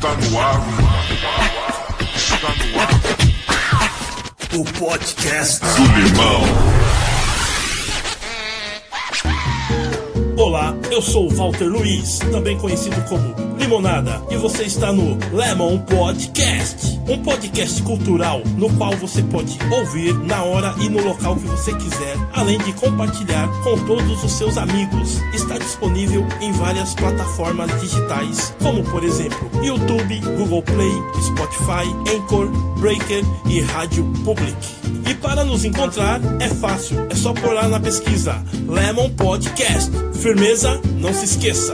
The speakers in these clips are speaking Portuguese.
Está no ar. Está no ar. O podcast do Limão. Olá, eu sou o Walter Luiz, também conhecido como Limonada, e você está no Lemon Podcast, um podcast cultural no qual você pode ouvir na hora e no local que você quiser, além de compartilhar com todos os seus amigos. Está disponível em várias plataformas digitais, como por exemplo YouTube, Google Play, Spotify, Anchor, Breaker e Rádio Public. E para nos encontrar é fácil, é só por lá na pesquisa Lemon Podcast. Firmeza? Não se esqueça.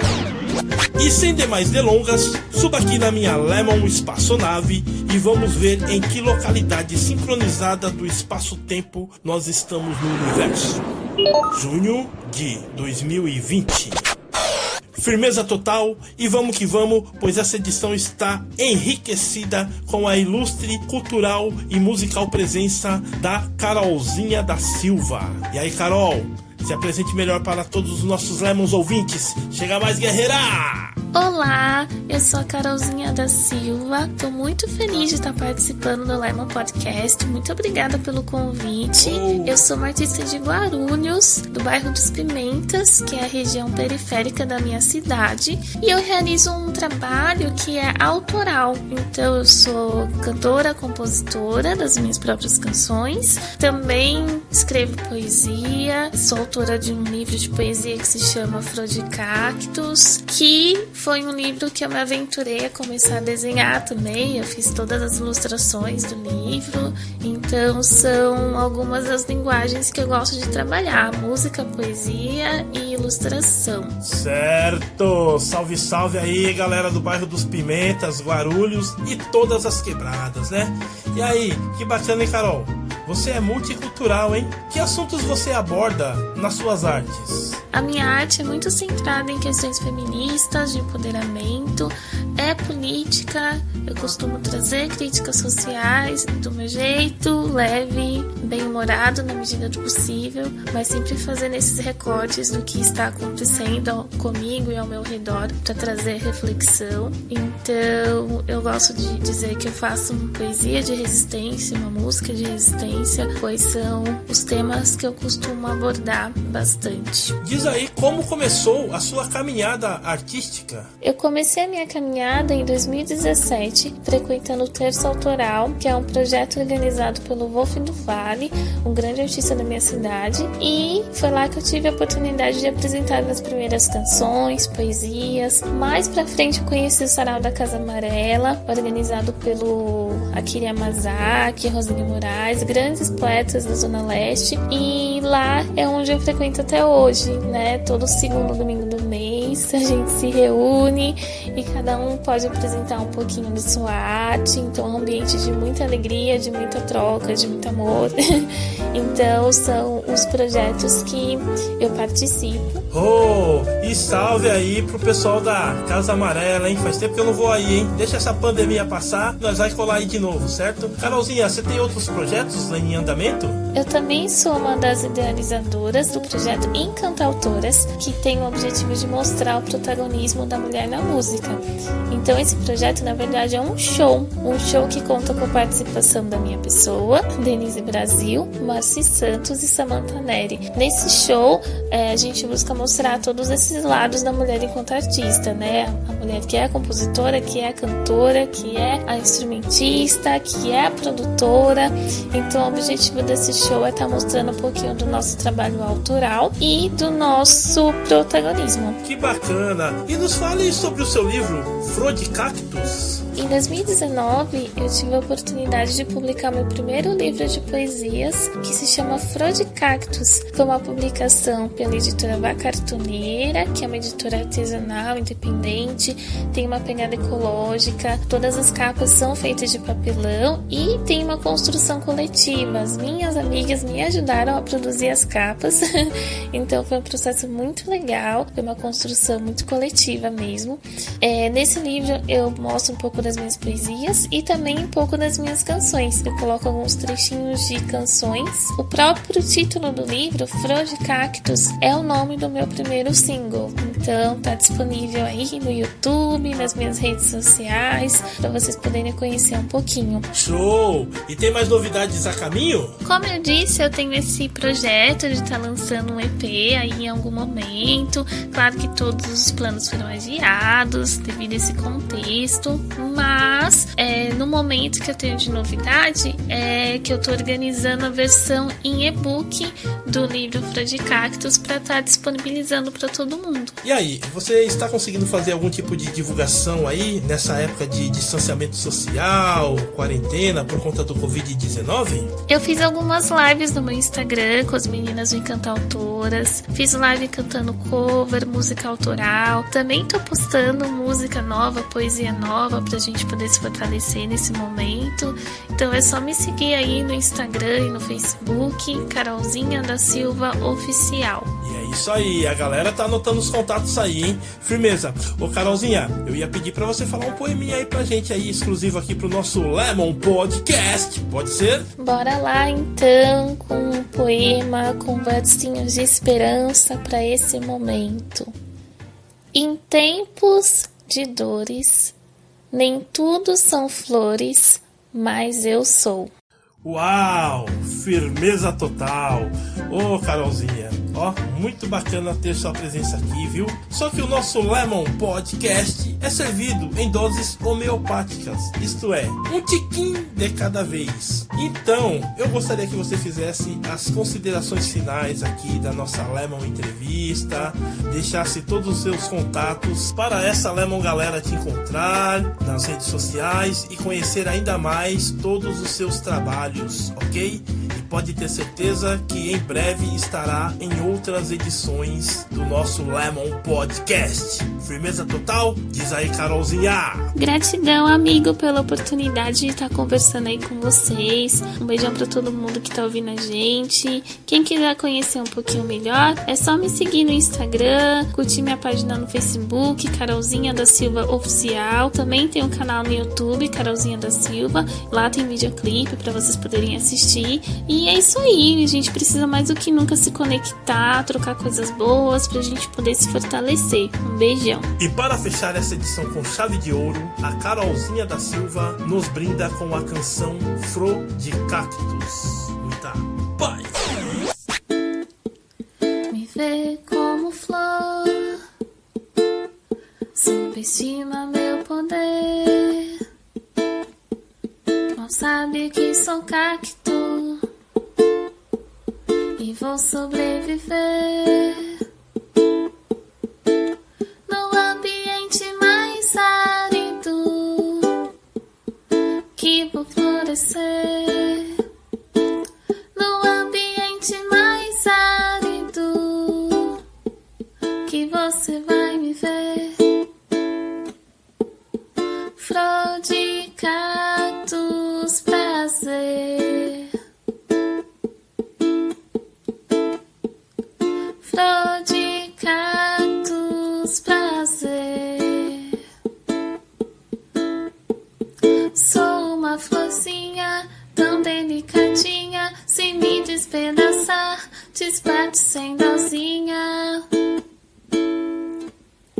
E sem demais delongas, suba aqui na minha Lemon Espaçonave e vamos ver em que localidade sincronizada do espaço-tempo nós estamos no universo. Junho de 2020. Firmeza total e vamos que vamos, pois essa edição está enriquecida com a ilustre cultural e musical presença da Carolzinha da Silva. E aí, Carol, se apresente melhor para todos os nossos Lemons ouvintes. Chega mais, guerreira! Olá, eu sou a Carolzinha da Silva. Tô muito feliz de estar participando do Lemon Podcast. Muito obrigada pelo convite. Eu sou uma artista de Guarulhos, do bairro dos Pimentas, que é a região periférica da minha cidade, e eu realizo um trabalho que é autoral. Então eu sou cantora, compositora das minhas próprias canções. Também escrevo poesia, sou autora de um livro de poesia que se chama Flor de Cactus, que foi um livro que eu me aventurei a começar a desenhar também. Eu fiz todas as ilustrações do livro. Então são algumas das linguagens que eu gosto de trabalhar: música, poesia e ilustração. Certo! Salve, salve aí, galera do bairro dos Pimentas, Guarulhos e todas as quebradas, né? E aí, que bacana, hein, Carol? Você é multicultural, hein? Que assuntos você aborda nas suas artes? A minha arte é muito centrada em questões feministas, de empoderamento, é política. Eu costumo trazer críticas sociais do meu jeito, leve, bem-humorado na medida do possível, mas sempre fazendo esses recortes do que está acontecendo comigo e ao meu redor para trazer reflexão. Então, eu gosto de dizer que eu faço uma poesia de resistência, uma música de resistência, pois são os temas que eu costumo abordar bastante. Diz aí como começou a sua caminhada artística. Eu comecei a minha caminhada em 2017, frequentando o Terço Autoral, que é um projeto organizado pelo Wolf do Vale, um grande artista da minha cidade, e foi lá que eu tive a oportunidade de apresentar minhas primeiras canções, poesias. Mais pra frente eu conheci o Sarau da Casa Amarela, organizado pelo Akira Yamazaki, Rosine Moraes, grandes poetas da Zona Leste, e lá é onde eu frequento até hoje, né? Todo segundo domingo mês a gente se reúne e cada um pode apresentar um pouquinho da sua arte, então é um ambiente de muita alegria, de muita troca, de muito amor. então são os projetos que eu participo. Oh, e salve aí pro pessoal da Casa Amarela, hein? Faz tempo que eu não vou aí, hein? Deixa essa pandemia passar, nós vai colar aí de novo, certo? Carolzinha, você tem outros projetos em andamento? Eu também sou uma das idealizadoras do projeto Encantautoras, que tem o objetivo de mostrar o protagonismo da mulher na música. Então esse projeto, na verdade, é um show, um show que conta com a participação da minha pessoa, Denise Brasil, Marci Santos e Samantha Neri. Nesse show, é, a gente busca mostrar todos esses lados da mulher enquanto artista, né? A mulher que é a compositora, que é a cantora, que é a instrumentista, que é a produtora. Então o objetivo desse show é estar tá mostrando um pouquinho do nosso trabalho autoral e do nosso protagonismo. Que bacana! E nos fale sobre o seu livro, Flor de Cactus. Em 2019, eu tive a oportunidade de publicar meu primeiro livro de poesias, que se chama Flor de Cactus. Foi uma publicação pela editora Vacartoneira, que é uma editora artesanal, independente, tem uma pegada ecológica, todas as capas são feitas de papelão e tem uma construção coletiva. As minhas amigas me ajudaram a produzir as capas, então foi um processo muito legal. Foi uma construção muito coletiva mesmo. É, nesse livro eu mostro um pouco das minhas poesias e também um pouco das minhas canções. Eu coloco alguns trechinhos de canções. O próprio título do livro, Flor de Cactus, é o nome do meu primeiro single. Então tá disponível aí no YouTube, nas minhas redes sociais, para vocês poderem conhecer um pouquinho. Show! E tem mais novidades a caminho? Como eu disse, eu tenho esse projeto de estar tá lançando um EP aí em algum momento. Claro que todos os planos foram adiados devido a esse contexto, mas é, no momento que eu tenho de novidade é que eu estou organizando a versão em e-book do livro Flor de Cactus para estar tá disponibilizando para todo mundo. E aí, você está conseguindo fazer algum tipo de divulgação aí nessa época de distanciamento social, quarentena por conta do Covid-19? Eu fiz algumas lives no meu Instagram com as meninas do Encantar Autoras, fiz live cantando cover, música autoral, também tô postando música nova, poesia nova pra gente poder se fortalecer nesse momento. Então é só me seguir aí no Instagram e no Facebook, Carolzinha da Silva Oficial. E é isso aí, a galera tá anotando os contatos aí, hein? Firmeza. Ô Carolzinha, eu ia pedir para você falar um poeminha aí pra gente aí, exclusivo aqui pro nosso Lemon Podcast. Pode ser? Bora lá então com um poema com versinhos de esperança para esse momento. Em tempos de dores, nem tudo são flores, mas eu sou. Uau! Firmeza total! Ô oh, Carolzinha, ó, muito bacana ter sua presença aqui, viu? Só que o nosso Lemon Podcast é servido em doses homeopáticas, isto é, um tiquinho de cada vez. Então, eu gostaria que você fizesse as considerações finais aqui da nossa Lemon Entrevista, deixasse todos os seus contatos para essa Lemon galera te encontrar nas redes sociais e conhecer ainda mais todos os seus trabalhos, ok? E pode ter certeza que em breve estará em outras edições do nosso Lemon Podcast. Firmeza total? Diz aí, Carolzinha! Gratidão, amigo, pela oportunidade de estar conversando aí com vocês. Um beijão para todo mundo que tá ouvindo a gente. Quem quiser conhecer um pouquinho melhor, é só me seguir no Instagram, curtir minha página no Facebook, Carolzinha da Silva Oficial. Também tem um canal no YouTube, Carolzinha da Silva. Lá tem videoclipe para vocês poderem assistir. E é isso aí, a gente precisa mais do que nunca se conectar, trocar coisas boas pra gente poder se fortalecer. Um beijão. E para fechar essa edição com chave de ouro, a Carolzinha da Silva nos brinda com a canção Fro de Cactus. Muita paz! Me vê como flor, subestima meu poder. Não sabe que sou cacto e vou sobreviver. No ambiente mais árido que você vai me ver. Delicadinha. Se me despedaçar, desbate sem dozinha.